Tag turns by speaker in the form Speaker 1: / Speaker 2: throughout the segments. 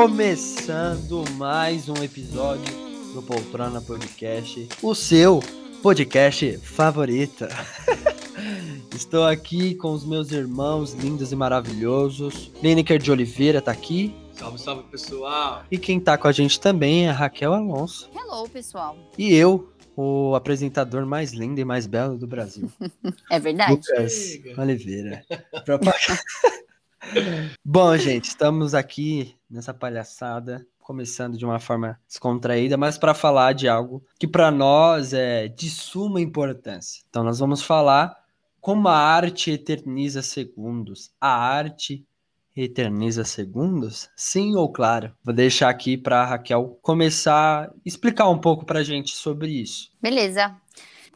Speaker 1: Começando mais um episódio do Poltrona Podcast, o seu podcast favorito. Estou aqui com os meus irmãos lindos e maravilhosos. Lineker de Oliveira tá aqui.
Speaker 2: Salve, salve pessoal!
Speaker 1: E quem tá com a gente também é a Raquel Alonso.
Speaker 3: Hello, pessoal.
Speaker 1: E eu, o apresentador mais lindo e mais belo do Brasil.
Speaker 3: É verdade.
Speaker 1: Lucas. Oliveira. Bom, gente, estamos aqui nessa palhaçada, começando de uma forma descontraída, mas para falar de algo que para nós é de suma importância. Então, nós vamos falar como a arte eterniza segundos. A arte eterniza segundos? Sim ou claro? Vou deixar aqui para Raquel começar a explicar um pouco para gente sobre isso.
Speaker 3: Beleza.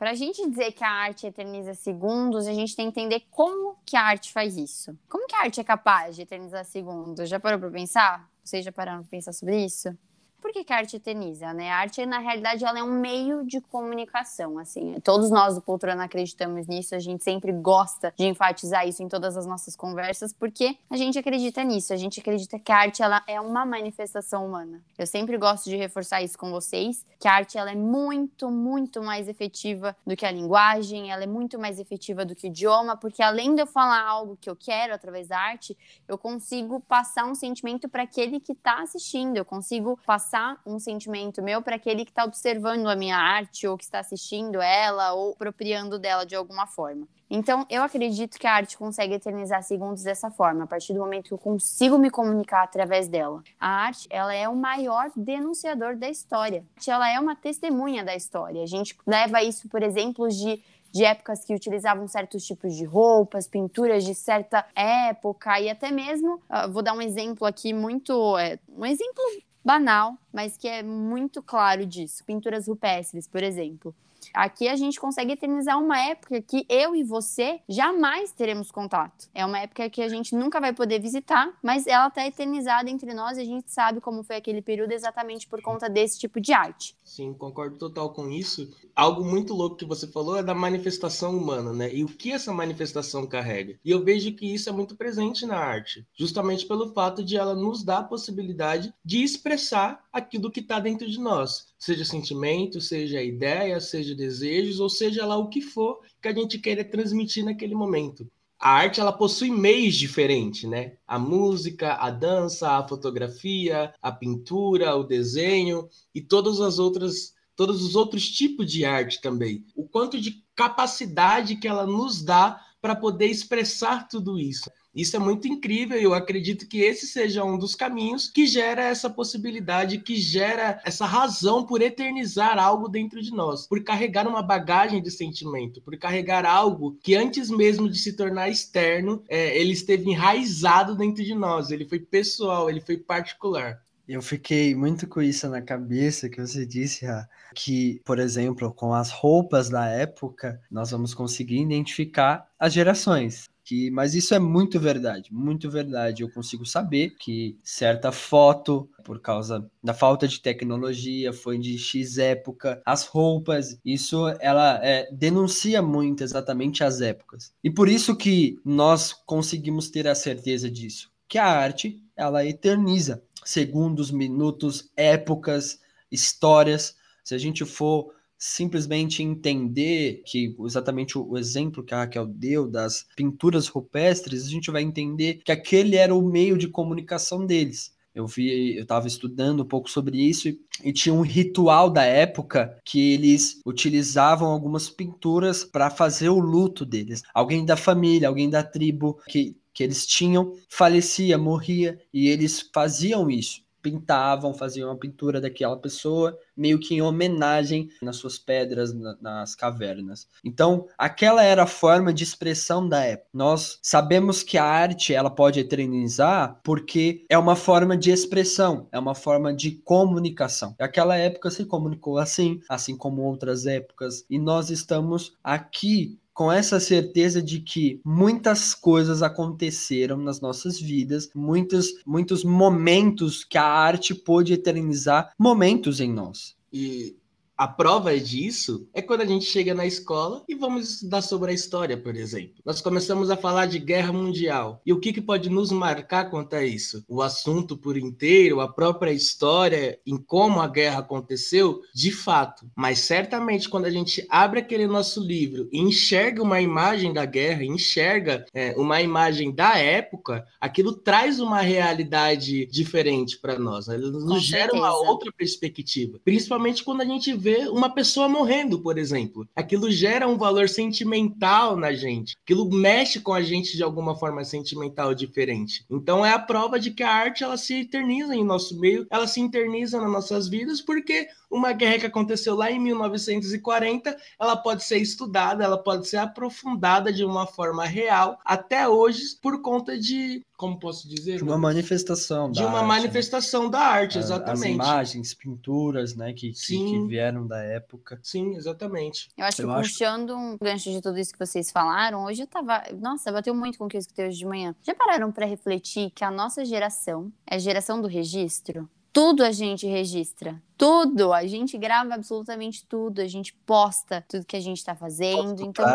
Speaker 3: Para a gente dizer que a arte eterniza segundos, a gente tem que entender como que a arte faz isso. Como que a arte é capaz de eternizar segundos? Já parou para pensar? Vocês já pararam para pensar sobre isso? Por que, que a arte eterniza, né? A arte, na realidade, ela é um meio de comunicação, assim. Todos nós do Poltrona acreditamos nisso, a gente sempre gosta de enfatizar isso em todas as nossas conversas, porque a gente acredita nisso, a gente acredita que a arte, ela é uma manifestação humana. Eu sempre gosto de reforçar isso com vocês, que a arte, ela é muito, muito mais efetiva do que a linguagem, ela é muito mais efetiva do que o idioma, porque além de eu falar algo que eu quero através da arte, eu consigo passar um sentimento para aquele que está assistindo, eu consigo passar um sentimento meu para aquele que está observando a minha arte ou que está assistindo ela ou apropriando dela de alguma forma. Então, eu acredito que a arte consegue eternizar segundos dessa forma, a partir do momento que eu consigo me comunicar através dela. A arte, ela é o maior denunciador da história. Ela é uma testemunha da história. A gente leva isso por exemplos de de épocas que utilizavam certos tipos de roupas, pinturas de certa época e até mesmo, uh, vou dar um exemplo aqui muito, é, um exemplo banal, mas que é muito claro disso. Pinturas rupestres, por exemplo. Aqui a gente consegue eternizar uma época que eu e você jamais teremos contato. É uma época que a gente nunca vai poder visitar, mas ela está eternizada entre nós e a gente sabe como foi aquele período exatamente por conta desse tipo de arte.
Speaker 2: Sim, concordo total com isso. Algo muito louco que você falou é da manifestação humana, né? E o que essa manifestação carrega. E eu vejo que isso é muito presente na arte, justamente pelo fato de ela nos dar a possibilidade de expressar aquilo que está dentro de nós, seja sentimento, seja ideia, seja desejos, ou seja lá o que for que a gente queira transmitir naquele momento. A arte ela possui meios diferentes, né? A música, a dança, a fotografia, a pintura, o desenho e todas as outras, todos os outros tipos de arte também. O quanto de capacidade que ela nos dá para poder expressar tudo isso. Isso é muito incrível e eu acredito que esse seja um dos caminhos que gera essa possibilidade, que gera essa razão por eternizar algo dentro de nós, por carregar uma bagagem de sentimento, por carregar algo que antes mesmo de se tornar externo, é, ele esteve enraizado dentro de nós, ele foi pessoal, ele foi particular.
Speaker 1: Eu fiquei muito com isso na cabeça que você disse, Ra, que, por exemplo, com as roupas da época, nós vamos conseguir identificar as gerações. Que, mas isso é muito verdade, muito verdade. Eu consigo saber que certa foto, por causa da falta de tecnologia, foi de X época. As roupas, isso ela é, denuncia muito exatamente as épocas. E por isso que nós conseguimos ter a certeza disso, que a arte ela eterniza segundos, minutos, épocas, histórias. Se a gente for simplesmente entender que exatamente o, exemplo que a Raquel deu das pinturas rupestres, a gente vai entender que aquele era o meio de comunicação deles. Eu vi, eu estava estudando um pouco sobre isso e, e, tinha um ritual da época que eles utilizavam algumas pinturas para fazer o luto deles. Alguém da família, alguém da tribo que, que eles tinham falecia, morria e eles faziam isso pintavam, faziam uma pintura daquela pessoa, meio que em homenagem nas suas pedras, na, nas cavernas. Então, aquela era a forma de expressão da época. Nós sabemos que a arte ela pode eternizar porque é uma forma de expressão, é uma forma de comunicação. Aquela época se comunicou assim, assim como outras épocas, e nós estamos aqui com essa certeza de que muitas coisas aconteceram nas nossas vidas, muitos, muitos momentos que a arte pôde eternizar momentos em nós.
Speaker 2: E a prova disso é quando a gente chega na escola e vamos estudar sobre a história, por exemplo. Nós começamos a falar de guerra mundial. E o que, que pode nos marcar quanto a isso? O assunto por inteiro, a própria história em como a guerra aconteceu, de fato. Mas certamente quando a gente abre aquele nosso livro e enxerga uma imagem da guerra, enxerga é, uma imagem da época, aquilo traz uma realidade diferente para nós. Né? Nos Com gera certeza. uma outra perspectiva. Principalmente quando a gente vê uma pessoa morrendo, por exemplo. Aquilo gera um valor sentimental na gente. Aquilo mexe com a gente de alguma forma sentimental diferente. Então é a prova de que a arte ela se eterniza em nosso meio, ela se eterniza nas nossas vidas, porque uma guerra que aconteceu lá em 1940, ela pode ser estudada, ela pode ser aprofundada de uma forma real até hoje por conta de, como posso dizer?
Speaker 1: De uma manifestação.
Speaker 2: De uma arte, né? manifestação né? da arte, exatamente.
Speaker 1: As imagens, pinturas, né, que, que, que, vieram da época.
Speaker 2: Sim, exatamente.
Speaker 3: Eu acho eu que acho... puxando um gancho de tudo isso que vocês falaram, hoje eu tava, nossa, bateu muito com o que eu escutei hoje de manhã. Já pararam para refletir que a nossa geração é a geração do registro? Tudo a gente registra. Tudo. A gente grava absolutamente tudo. A gente posta tudo que a gente tá fazendo. Então,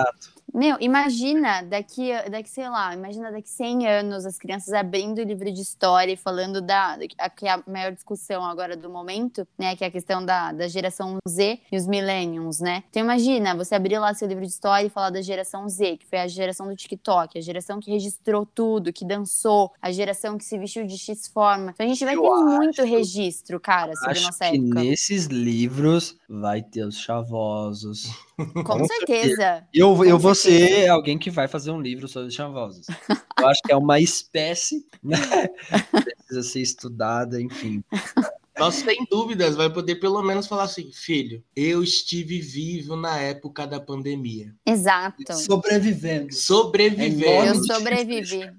Speaker 3: meu, imagina daqui, daqui, sei lá, imagina daqui 100 anos as crianças abrindo o livro de história e falando da. que é a maior discussão agora do momento, né? Que é a questão da, da geração Z e os millennials, né? Então, imagina você abrir lá seu livro de história e falar da geração Z, que foi a geração do TikTok, a geração que registrou tudo, que dançou, a geração que se vestiu de X forma. Então, a gente vai Eu ter acho... muito registro, cara, sobre nossa época.
Speaker 1: Nesses livros vai ter os chavosos.
Speaker 3: Com, Com certeza. certeza.
Speaker 1: Eu, Com eu vou ser alguém que vai fazer um livro sobre os chavosos. eu acho que é uma espécie, né? Precisa ser estudada, enfim.
Speaker 2: Nós, sem dúvidas, vai poder pelo menos falar assim, filho, eu estive vivo na época da pandemia.
Speaker 3: Exato.
Speaker 1: Sobrevivendo.
Speaker 2: Sobrevivendo.
Speaker 3: É eu sobrevivi.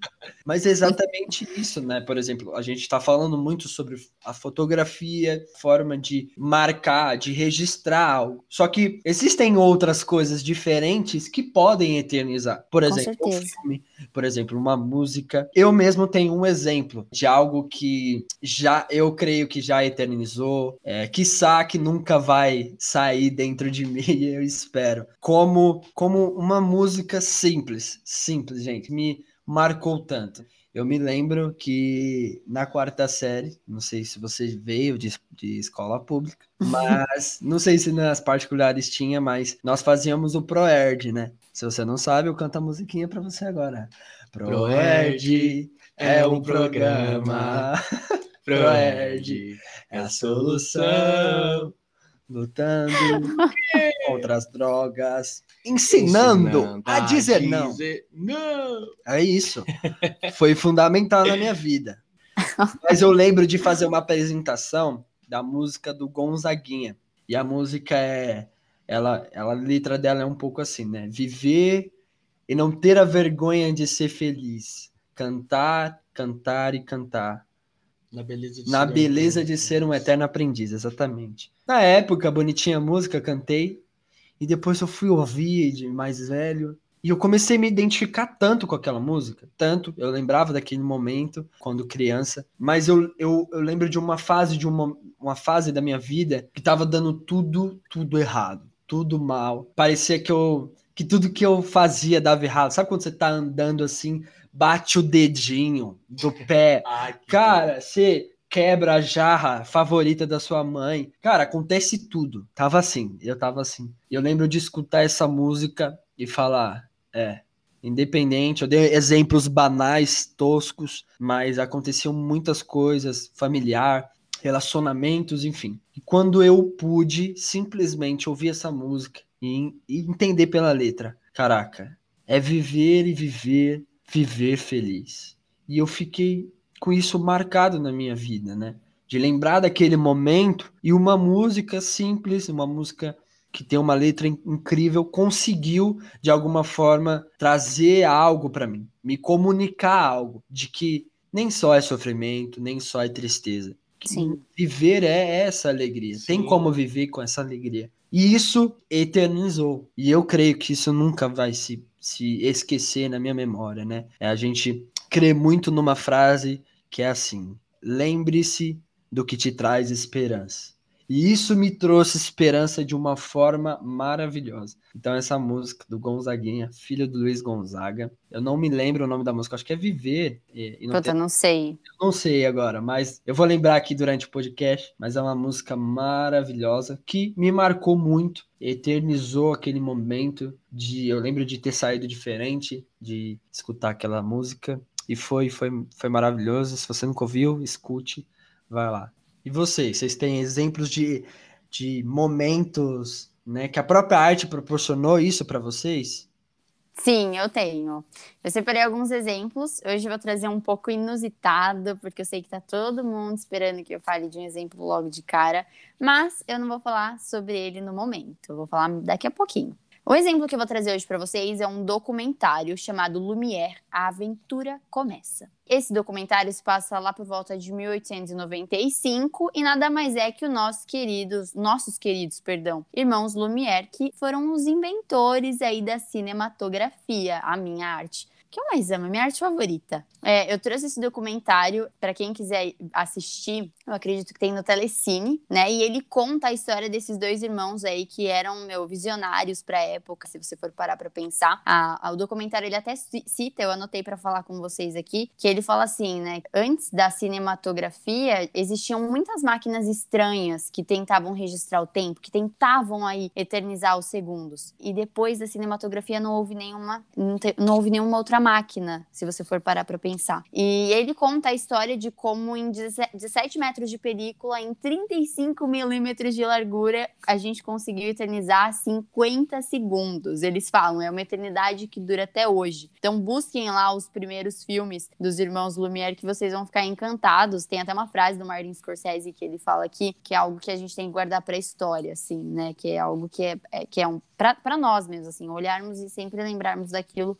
Speaker 1: Mas é exatamente isso, né? Por exemplo, a gente está falando muito sobre a fotografia, forma de marcar, de registrar algo. Só que existem outras coisas diferentes que podem eternizar. Por exemplo, um filme, por exemplo, uma música. Eu mesmo tenho um exemplo de algo que já eu creio que já eternizou, é, quiçá que nunca vai sair dentro de mim, eu espero. Como, como uma música simples, simples, gente, me marcou tanto. Eu me lembro que na quarta série, não sei se você veio de, de escola pública, mas não sei se nas particulares tinha, mas nós fazíamos o ProErd, né? Se você não sabe, eu canto a musiquinha para você agora. ProErd é um programa Proerd é a solução. Lutando contra as drogas, ensinando, ensinando a dizer, não. dizer não. É isso. Foi fundamental na minha vida. Mas eu lembro de fazer uma apresentação da música do Gonzaguinha. E a música é. Ela, ela, a letra dela é um pouco assim, né? Viver e não ter a vergonha de ser feliz. Cantar, cantar e cantar.
Speaker 2: Na beleza de,
Speaker 1: Na ser, beleza um de ser um eterno aprendiz, exatamente. Na época, bonitinha a música, cantei. E depois eu fui ouvir de mais velho. E eu comecei a me identificar tanto com aquela música. Tanto, eu lembrava daquele momento, quando criança. Mas eu, eu, eu lembro de uma fase, de uma, uma fase da minha vida que tava dando tudo, tudo errado. Tudo mal. Parecia que eu que tudo que eu fazia dava errado. Sabe quando você tá andando assim, bate o dedinho do pé. Ai, Cara, você quebra a jarra favorita da sua mãe. Cara, acontece tudo. Tava assim, eu tava assim. Eu lembro de escutar essa música e falar, é, independente, eu dei exemplos banais, toscos, mas aconteciam muitas coisas, familiar, relacionamentos, enfim. E quando eu pude simplesmente ouvir essa música e, e entender pela letra, caraca, é viver e viver viver feliz. E eu fiquei com isso marcado na minha vida, né? De lembrar daquele momento e uma música simples, uma música que tem uma letra incrível, conseguiu de alguma forma trazer algo para mim, me comunicar algo de que nem só é sofrimento, nem só é tristeza.
Speaker 3: Sim.
Speaker 1: Viver é essa alegria. Sim. Tem como viver com essa alegria. E isso eternizou. E eu creio que isso nunca vai se se esquecer na minha memória, né? É a gente crer muito numa frase que é assim: lembre-se do que te traz esperança E isso me trouxe esperança de uma forma maravilhosa. Então, essa música do Gonzaguinha, filho do Luiz Gonzaga, eu não me lembro o nome da música, acho que é Viver.
Speaker 3: E, e não Puta, tem... não sei.
Speaker 1: Eu não sei agora, mas eu vou lembrar aqui durante o podcast. Mas é uma música maravilhosa que me marcou muito, eternizou aquele momento de. Eu lembro de ter saído diferente, de escutar aquela música. E foi, foi, foi maravilhoso. Se você nunca ouviu, escute, vai lá. E vocês, vocês têm exemplos de, de momentos né, que a própria arte proporcionou isso para vocês?
Speaker 3: Sim, eu tenho. Eu separei alguns exemplos. Hoje eu vou trazer um pouco inusitado, porque eu sei que tá todo mundo esperando que eu fale de um exemplo logo de cara, mas eu não vou falar sobre ele no momento. Eu vou falar daqui a pouquinho. O exemplo que eu vou trazer hoje para vocês é um documentário chamado Lumière, A Aventura Começa. Esse documentário se passa lá por volta de 1895 e nada mais é que os nossos queridos, nossos queridos, perdão, irmãos Lumière, que foram os inventores aí da cinematografia, a minha arte que eu mais amo, minha arte favorita. É, eu trouxe esse documentário para quem quiser assistir, eu acredito que tem no Telecine, né? E ele conta a história desses dois irmãos aí que eram, meu, visionários para época, se você for parar para pensar. A, a, o documentário ele até cita, eu anotei para falar com vocês aqui, que ele fala assim, né? Antes da cinematografia, existiam muitas máquinas estranhas que tentavam registrar o tempo, que tentavam aí eternizar os segundos. E depois da cinematografia não houve nenhuma, não, te, não houve nenhuma outra máquina, se você for parar para pensar. E ele conta a história de como em 17 metros de película, em 35 milímetros de largura, a gente conseguiu eternizar 50 segundos. Eles falam, é uma eternidade que dura até hoje. Então busquem lá os primeiros filmes dos irmãos Lumière que vocês vão ficar encantados. Tem até uma frase do Martin Scorsese que ele fala aqui, que é algo que a gente tem que guardar para a história, assim, né? Que é algo que é, é que é um para nós mesmos, assim, olharmos e sempre lembrarmos daquilo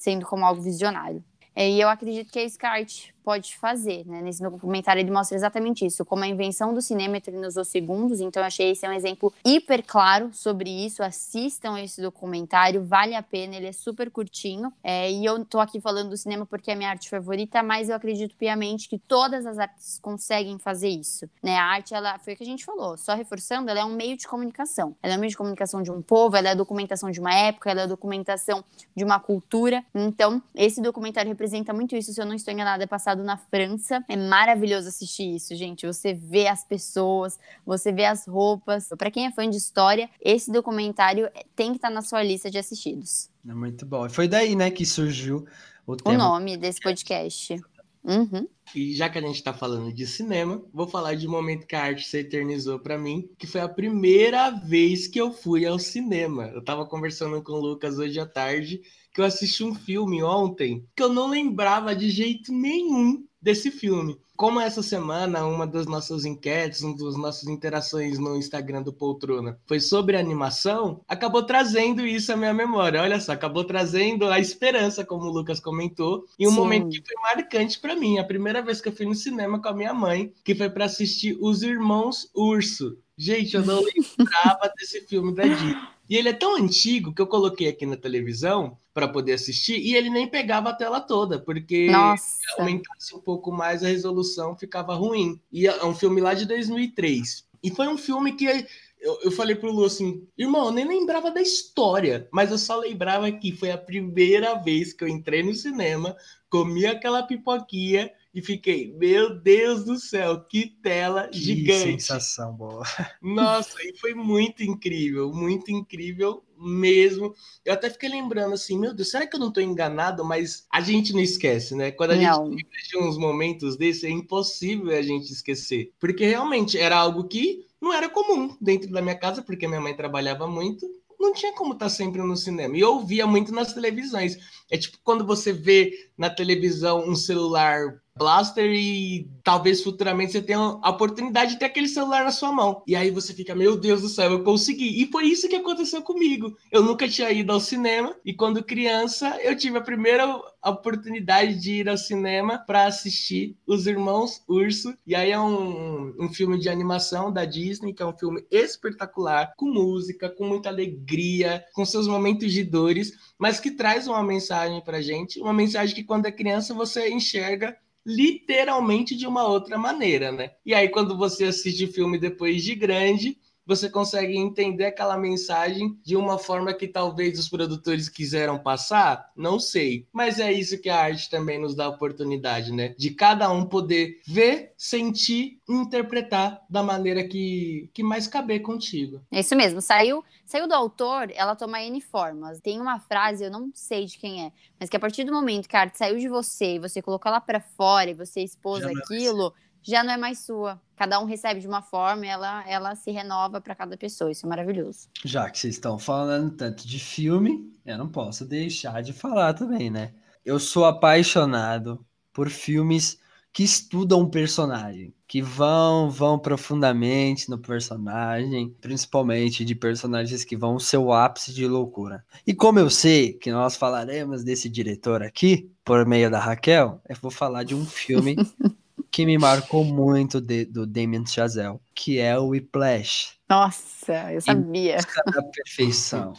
Speaker 3: sendo como algo visionário. E eu acredito que a Skype pode fazer, né? Nesse documentário ele mostra exatamente isso, como a invenção do cinema eternizou segundos, então eu achei esse é um exemplo hiper claro sobre isso, assistam esse documentário, vale a pena, ele é super curtinho, é, e eu tô aqui falando do cinema porque é minha arte favorita, mas eu acredito piamente que todas as artes conseguem fazer isso, né? A arte, ela, foi o que a gente falou, só reforçando, ela é um meio de comunicação, ela é um meio de comunicação de um povo, ela é a documentação de uma época, ela é a documentação de uma cultura, então esse documentário representa muito isso, se eu não estou enganada, é passado passado na França. É maravilhoso assistir isso, gente. Você vê as pessoas, você vê as roupas. Para quem é fã de história, esse documentário tem que estar tá na sua lista de assistidos.
Speaker 1: É muito bom. Foi daí, né, que surgiu o,
Speaker 3: o nome desse podcast. Uhum.
Speaker 2: E já que a gente está falando de cinema, vou falar de um momento que a arte se eternizou para mim, que foi a primeira vez que eu fui ao cinema. Eu estava conversando com o Lucas hoje à tarde que eu assisti um filme ontem que eu não lembrava de jeito nenhum desse filme. Como essa semana, uma das nossas enquetes, uma das nossas interações no Instagram do Poltrona foi sobre animação, acabou trazendo isso à minha memória. Olha só, acabou trazendo a esperança, como o Lucas comentou, em um Sim. momento que foi marcante para mim. A primeira vez que eu fui no cinema com a minha mãe, que foi para assistir Os Irmãos Urso. Gente, eu não lembrava desse filme da Disney. E ele é tão antigo que eu coloquei aqui na televisão para poder assistir e ele nem pegava a tela toda, porque
Speaker 3: Nossa.
Speaker 2: aumentasse um pouco mais a resolução ficava ruim. E é um filme lá de 2003. E foi um filme que eu, eu falei pro Lu assim, irmão, eu nem lembrava da história, mas eu só lembrava que foi a primeira vez que eu entrei no cinema, comi aquela pipoquinha e fiquei, meu Deus do céu, que tela que gigante.
Speaker 1: sensação boa.
Speaker 2: Nossa, e foi muito incrível, muito incrível mesmo. Eu até fiquei lembrando assim, meu Deus, será que eu não estou enganado? Mas a gente não esquece, né? Quando a não. gente de uns momentos desses, é impossível a gente esquecer. Porque realmente era algo que não era comum dentro da minha casa, porque minha mãe trabalhava muito não tinha como estar sempre no cinema. E eu ouvia muito nas televisões. É tipo quando você vê na televisão um celular Blaster e talvez futuramente você tenha a oportunidade de ter aquele celular na sua mão. E aí você fica, meu Deus do céu, eu consegui. E foi isso que aconteceu comigo. Eu nunca tinha ido ao cinema e quando criança eu tive a primeira oportunidade de ir ao cinema para assistir Os Irmãos Urso. E aí é um, um filme de animação da Disney, que é um filme espetacular, com música, com muita alegria, com seus momentos de dores, mas que traz uma mensagem pra gente, uma mensagem que quando é criança você enxerga literalmente de uma outra maneira, né? E aí, quando você assiste filme depois de grande, você consegue entender aquela mensagem de uma forma que talvez os produtores quiseram passar? Não sei. Mas é isso que a arte também nos dá a oportunidade, né? De cada um poder ver, sentir e interpretar da maneira que, que mais caber contigo.
Speaker 3: É isso mesmo. Saiu, saiu do autor, ela toma N formas. Tem uma frase, eu não sei de quem é, mas que a partir do momento que a arte saiu de você e você colocou ela para fora e você expôs Já aquilo já não é mais sua. Cada um recebe de uma forma e ela, ela se renova para cada pessoa. Isso é maravilhoso.
Speaker 1: Já que vocês estão falando tanto de filme, eu não posso deixar de falar também, né? Eu sou apaixonado por filmes que estudam o personagem, que vão vão profundamente no personagem, principalmente de personagens que vão ao seu ápice de loucura. E como eu sei que nós falaremos desse diretor aqui por meio da Raquel, eu vou falar de um filme que me marcou muito de, do Damien Chazelle, que é o Whiplash.
Speaker 3: Nossa, eu sabia.
Speaker 1: Da perfeição.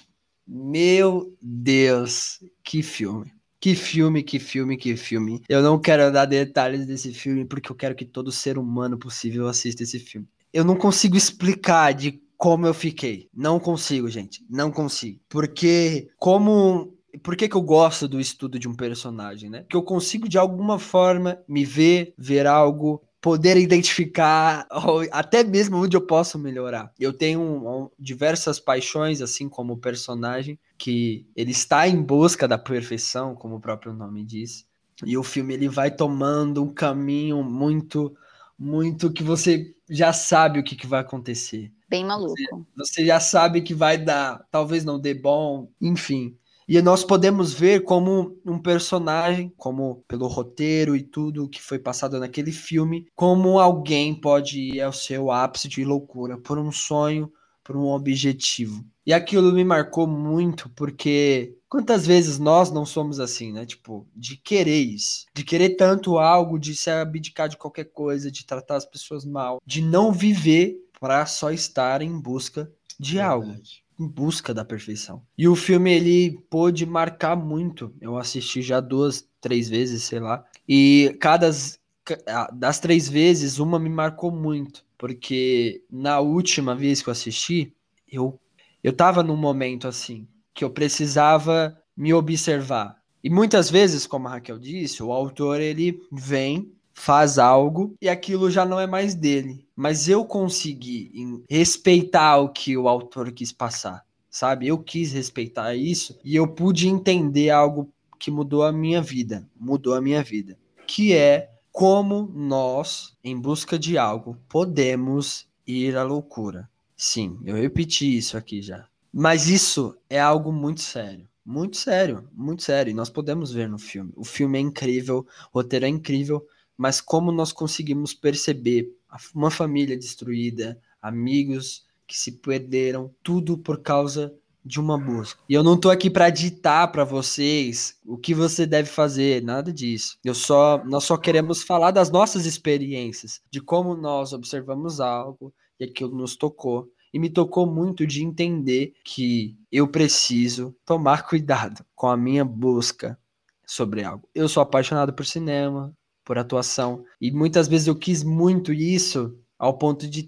Speaker 1: Meu Deus, que filme. Que filme, que filme, que filme. Eu não quero dar detalhes desse filme porque eu quero que todo ser humano possível assista esse filme. Eu não consigo explicar de como eu fiquei. Não consigo, gente. Não consigo. Porque como por que, que eu gosto do estudo de um personagem, né? Porque eu consigo de alguma forma me ver, ver algo, poder identificar até mesmo onde eu posso melhorar. Eu tenho diversas paixões, assim como o personagem, que ele está em busca da perfeição, como o próprio nome diz. E o filme ele vai tomando um caminho muito, muito que você já sabe o que, que vai acontecer.
Speaker 3: Bem maluco.
Speaker 1: Você, você já sabe que vai dar, talvez não dê bom, enfim. E nós podemos ver como um personagem, como pelo roteiro e tudo que foi passado naquele filme, como alguém pode ir ao seu ápice de loucura por um sonho, por um objetivo. E aquilo me marcou muito porque quantas vezes nós não somos assim, né? Tipo, de querer isso, de querer tanto algo, de se abdicar de qualquer coisa, de tratar as pessoas mal, de não viver para só estar em busca de Verdade. algo em busca da perfeição. E o filme ele pôde marcar muito. Eu assisti já duas, três vezes, sei lá. E cada das três vezes, uma me marcou muito, porque na última vez que eu assisti, eu eu tava num momento assim que eu precisava me observar. E muitas vezes, como a Raquel disse, o autor ele vem faz algo e aquilo já não é mais dele. Mas eu consegui respeitar o que o autor quis passar, sabe? Eu quis respeitar isso e eu pude entender algo que mudou a minha vida, mudou a minha vida, que é como nós, em busca de algo, podemos ir à loucura. Sim, eu repeti isso aqui já. Mas isso é algo muito sério. Muito sério, muito sério. E nós podemos ver no filme. O filme é incrível, o roteiro é incrível, mas como nós conseguimos perceber uma família destruída, amigos que se perderam, tudo por causa de uma busca. E eu não tô aqui para ditar para vocês o que você deve fazer, nada disso. Eu só nós só queremos falar das nossas experiências, de como nós observamos algo e aquilo nos tocou. E me tocou muito de entender que eu preciso tomar cuidado com a minha busca sobre algo. Eu sou apaixonado por cinema, por atuação. E muitas vezes eu quis muito isso ao ponto de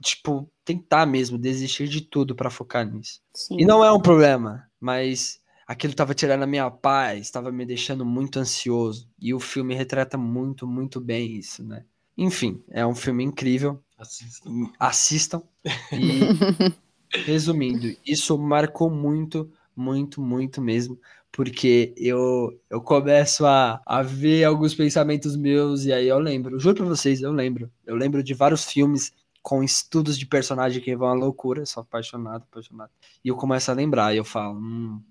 Speaker 1: tipo, tentar mesmo desistir de tudo para focar nisso. Sim. E não é um problema, mas aquilo estava tirando a minha paz, estava me deixando muito ansioso. E o filme retrata muito, muito bem isso, né? Enfim, é um filme incrível. Assistam. Assistam. E resumindo, isso marcou muito, muito, muito mesmo porque eu, eu começo a, a ver alguns pensamentos meus e aí eu lembro, juro pra vocês, eu lembro. Eu lembro de vários filmes com estudos de personagem que vão à loucura, sou apaixonado, apaixonado. E eu começo a lembrar e eu falo, hum,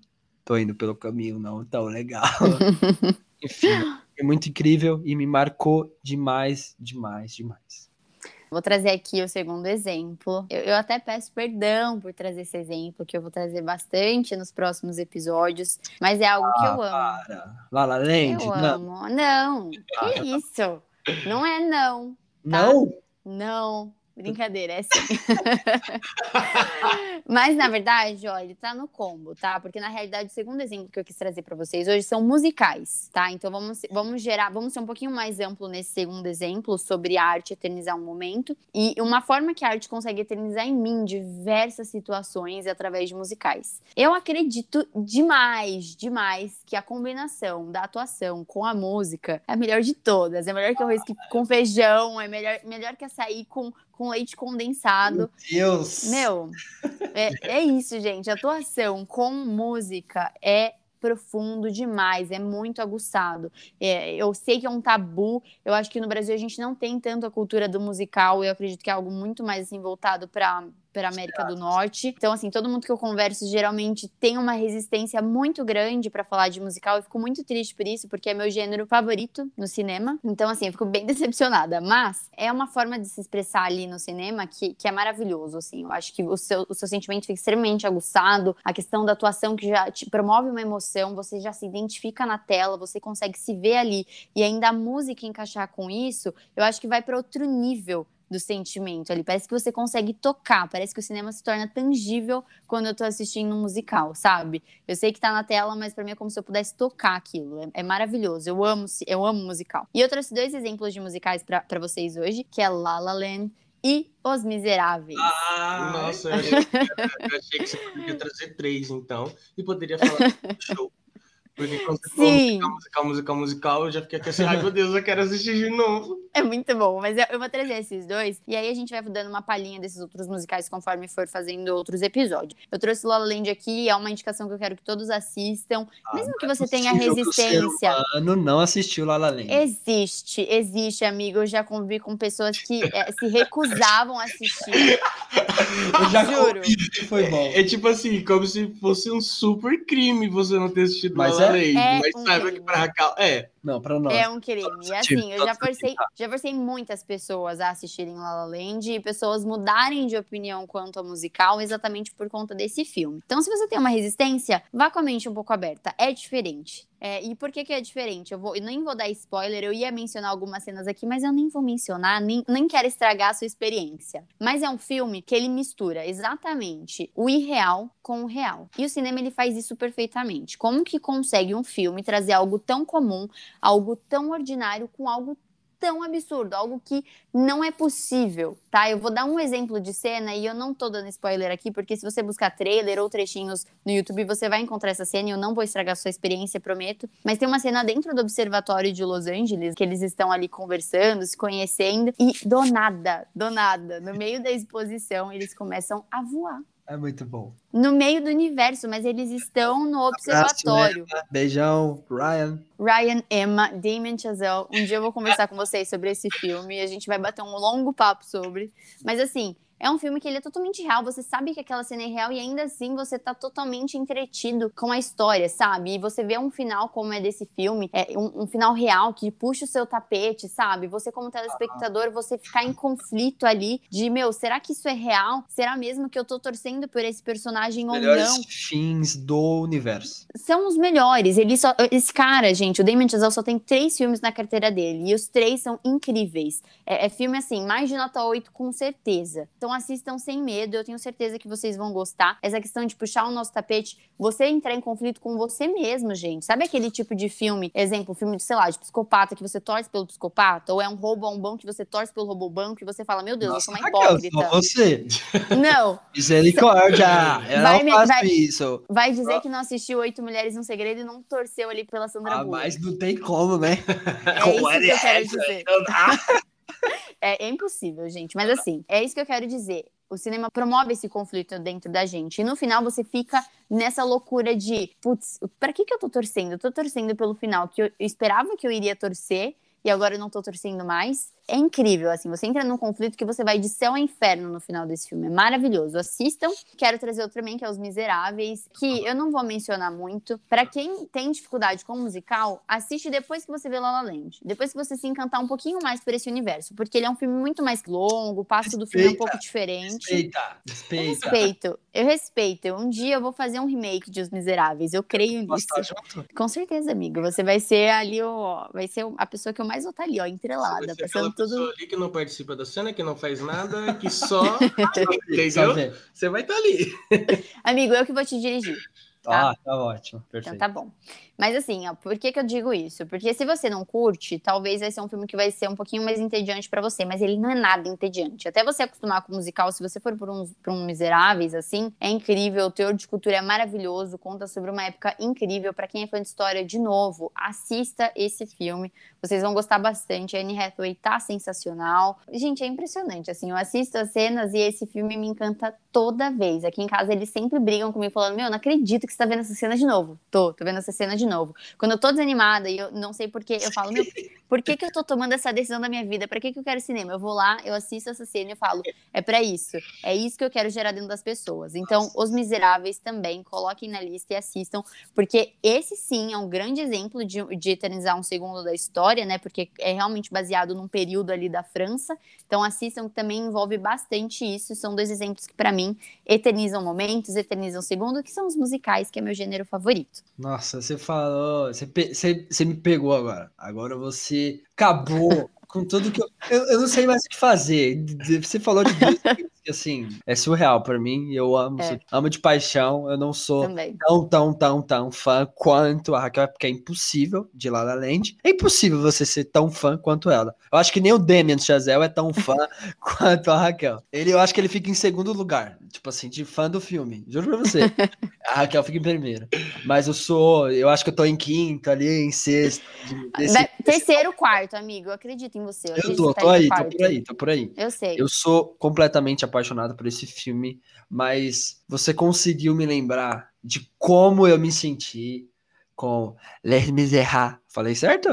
Speaker 1: tô indo pelo caminho não tão legal. Enfim, é muito incrível e me marcou demais, demais, demais.
Speaker 3: Vou trazer aqui o segundo exemplo. Eu, eu, até peço perdão por trazer esse exemplo, que eu vou trazer bastante nos próximos episódios, mas é algo ah, que eu amo.
Speaker 1: Para. La La Land?
Speaker 3: Eu não. amo. Não, que isso? Não é não.
Speaker 1: Tá? Não?
Speaker 3: Não. Brincadeira, é sim. Mas, na verdade, ó, ele tá no combo, tá? Porque, na realidade, o segundo exemplo que eu quis trazer para vocês hoje são musicais, tá? Então, vamos, vamos gerar, vamos ser um pouquinho mais amplo nesse segundo exemplo sobre a arte eternizar um momento. E uma forma que a arte consegue eternizar em mim diversas situações através de musicais. Eu acredito demais, demais que a combinação da atuação com a música é a melhor de todas. É melhor que arroz com feijão, é melhor, melhor que açaí com com leite condensado.
Speaker 1: Meu Deus!
Speaker 3: Meu, é, é isso, gente. atuação com música é profundo demais, é muito aguçado. É, eu sei que é um tabu, eu acho que no Brasil a gente não tem tanto a cultura do musical, eu acredito que é algo muito mais assim, voltado para para América do Norte. Então, assim, todo mundo que eu converso geralmente tem uma resistência muito grande para falar de musical. Eu fico muito triste por isso, porque é meu gênero favorito no cinema. Então, assim, eu fico bem decepcionada. Mas é uma forma de se expressar ali no cinema que, que é maravilhoso, assim. Eu acho que o seu, o seu sentimento fica extremamente aguçado. A questão da atuação que já te promove uma emoção, você já se identifica na tela, você consegue se ver ali. E ainda a música encaixar com isso, eu acho que vai para outro nível do sentimento ali. Parece que você consegue tocar, parece que o cinema se torna tangível quando eu tô assistindo um musical, sabe? Eu sei que tá na tela, mas para mim é como se eu pudesse tocar aquilo. É, é, maravilhoso. Eu amo, eu amo musical. E eu trouxe dois exemplos de musicais para vocês hoje, que é La La Land e Os Miseráveis.
Speaker 2: Ah, nossa, eu achei, eu achei que você poderia trazer três, então, e poderia falar do show. Porque quando você Sim. musical, musical, musical, musical, eu já fiquei aqui assim, ai meu Deus, eu quero assistir de novo.
Speaker 3: É muito bom, mas eu, vou trazer esses dois, e aí a gente vai dando uma palhinha desses outros musicais conforme for fazendo outros episódios. Eu trouxe La La Land aqui, é uma indicação que eu quero que todos assistam, ah, mesmo que é você tenha resistência.
Speaker 1: Ano não assistiu La La Land.
Speaker 3: Existe, existe, amigo. Eu já convivi com pessoas que é, se recusavam a assistir.
Speaker 1: eu já Juro. que foi bom.
Speaker 2: É, é, tipo assim, como se fosse um super crime você não ter assistido mas La La é? É mas um saiba que pra Racal, é.
Speaker 1: Não, pra nós.
Speaker 3: É um crime. E assim, eu já forcei, já forcei muitas pessoas a assistirem La La Land e pessoas mudarem de opinião quanto ao musical exatamente por conta desse filme. Então, se você tem uma resistência, vá com a mente um pouco aberta. É diferente. É, e por que, que é diferente? Eu, vou, eu nem vou dar spoiler, eu ia mencionar algumas cenas aqui, mas eu nem vou mencionar, nem, nem quero estragar a sua experiência. Mas é um filme que ele mistura exatamente o irreal com o real. E o cinema ele faz isso perfeitamente. Como que consegue um filme trazer algo tão comum, algo tão ordinário com algo tão absurdo, algo que não é possível, tá? Eu vou dar um exemplo de cena e eu não tô dando spoiler aqui, porque se você buscar trailer ou trechinhos no YouTube, você vai encontrar essa cena e eu não vou estragar sua experiência, prometo. Mas tem uma cena dentro do Observatório de Los Angeles, que eles estão ali conversando, se conhecendo, e do nada, do nada, no meio da exposição, eles começam a voar.
Speaker 1: É muito bom.
Speaker 3: No meio do universo, mas eles estão no observatório.
Speaker 1: Abraço, Beijão, Ryan.
Speaker 3: Ryan, Emma, Damien Chazelle. Um dia eu vou conversar com vocês sobre esse filme e a gente vai bater um longo papo sobre. Mas assim, é um filme que ele é totalmente real, você sabe que aquela cena é real e ainda assim você tá totalmente entretido com a história, sabe? E você vê um final como é desse filme, é um, um final real que puxa o seu tapete, sabe? Você como telespectador, você ficar em conflito ali de, meu, será que isso é real? Será mesmo que eu tô torcendo por esse personagem ou não?
Speaker 1: fins do universo.
Speaker 3: São os melhores. Ele só, esse cara, gente, o Damien Chazelle só tem três filmes na carteira dele e os três são incríveis. É, é filme assim, mais de nota 8 com certeza. Então então assistam sem medo, eu tenho certeza que vocês vão gostar. Essa questão de puxar o nosso tapete, você entrar em conflito com você mesmo, gente. Sabe aquele tipo de filme, exemplo, filme de, sei lá, de psicopata, que você torce pelo psicopata? Ou é um roubo a um banco que você torce pelo roubo banco e você fala, meu Deus, Nossa, eu sou uma hipócrita. Só
Speaker 1: você.
Speaker 3: Não.
Speaker 1: Misericórdia, eu vai, não faço vai, isso.
Speaker 3: Vai dizer que não assistiu Oito Mulheres no Segredo e não torceu ali pela Sandra ah,
Speaker 1: Bullock. Mas não tem como, né?
Speaker 3: É como isso que eu quero dizer. É, é, impossível, gente. Mas assim, é isso que eu quero dizer. O cinema promove esse conflito dentro da gente. E no final você fica nessa loucura de, putz, pra que, que eu tô torcendo? Eu tô torcendo pelo final que eu esperava que eu iria torcer e agora eu não tô torcendo mais é incrível, assim, você entra num conflito que você vai de céu a inferno no final desse filme. É maravilhoso. Assistam. Quero trazer outro também, que é Os Miseráveis, que eu não vou mencionar muito. Para quem tem dificuldade com musical, assiste depois que você vê La La Land. Depois que você se encantar um pouquinho mais por esse universo, porque ele é um filme muito mais longo, o passo do filme é um pouco diferente.
Speaker 1: Respeita, respeita.
Speaker 3: Eu respeito, eu respeito. Um dia eu vou fazer um remake de Os Miseráveis, eu creio nisso. Com certeza, amigo. Você vai ser ali o... vai ser a pessoa que eu mais vou estar ali, ó, entrelada, passando tudo.
Speaker 2: ali que não participa da cena, que não faz nada, que só. Entendeu? Você vai estar ali.
Speaker 3: Amigo, eu que vou te dirigir. Tá.
Speaker 1: Ah, tá ótimo.
Speaker 3: Então
Speaker 1: Perfeito.
Speaker 3: tá bom. Mas assim, ó, por que, que eu digo isso? Porque se você não curte, talvez vai ser um filme que vai ser um pouquinho mais entediante pra você, mas ele não é nada entediante. Até você acostumar com musical, se você for por uns, por um Miseráveis, assim, é incrível, o teor de cultura é maravilhoso, conta sobre uma época incrível. Pra quem é fã de história, de novo, assista esse filme. Vocês vão gostar bastante. A Anne Hathaway tá sensacional. Gente, é impressionante, assim, eu assisto as cenas e esse filme me encanta toda vez. Aqui em casa eles sempre brigam comigo falando: Meu, não acredito que você tá vendo essa cena de novo. Tô, tô vendo essa cena de novo. Quando eu tô desanimada e eu não sei porquê, eu falo: Meu, por que, que eu tô tomando essa decisão da minha vida? Pra que, que eu quero cinema? Eu vou lá, eu assisto essa cena e eu falo: É pra isso. É isso que eu quero gerar dentro das pessoas. Então, Os Miseráveis também, coloquem na lista e assistam, porque esse sim é um grande exemplo de, de eternizar um segundo da história, né? Porque é realmente baseado num período ali da França. Então, assistam, que também envolve bastante isso. São dois exemplos que, pra mim, eternizam momentos, eternizam segundo, que são os musicais, que é meu gênero favorito.
Speaker 1: Nossa, você falou. Você, pe- você, você me pegou agora. Agora você acabou com tudo que eu. Eu, eu não sei mais o que fazer. Você falou de dois que, assim, é surreal pra mim. Eu amo,
Speaker 3: É.
Speaker 1: amo de paixão. Eu não sou
Speaker 3: Também.
Speaker 1: tão, tão, tão, tão fã quanto a Raquel, porque é impossível de La La Land. É impossível você ser tão fã quanto ela. Eu acho que nem o Damien Chazelle é tão fã quanto a Raquel. Ele, eu acho que ele fica em segundo lugar, tipo assim, de fã do filme. Juro pra você. A Raquel fica em primeiro. Mas eu sou, eu acho que eu tô em quinto ali, em sexto. de- desse-
Speaker 3: Terceiro, quarto, amigo. Eu acredito em você. Eu,
Speaker 1: eu tô,
Speaker 3: tá
Speaker 1: tô aí, tô
Speaker 3: quarto.
Speaker 1: por aí, tô por aí.
Speaker 3: Eu sei.
Speaker 1: Eu sou completamente apaixonado por esse filme, mas você conseguiu me lembrar de como eu me senti com Les Misérables. Falei certo?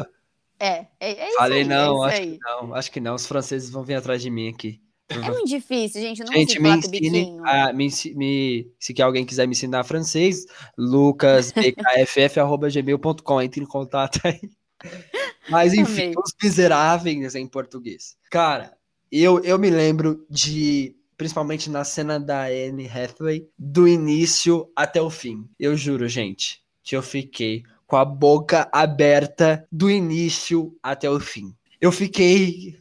Speaker 3: É, é, é isso
Speaker 1: Falei
Speaker 3: aí,
Speaker 1: não,
Speaker 3: é
Speaker 1: acho
Speaker 3: isso
Speaker 1: que
Speaker 3: aí.
Speaker 1: não, acho que não. Os franceses vão vir atrás de mim aqui.
Speaker 3: É muito difícil, gente. Eu não
Speaker 1: Gente, me ensine, a, me, me- se que alguém quiser me ensinar francês, lucasbkff.gmail.com, entre em contato aí. Mas enfim,
Speaker 3: Amei.
Speaker 1: Os Miseráveis em português. Cara, eu, eu me lembro de, principalmente na cena da Anne Hathaway, do início até o fim. Eu juro, gente, que eu fiquei com a boca aberta do início até o fim. Eu fiquei.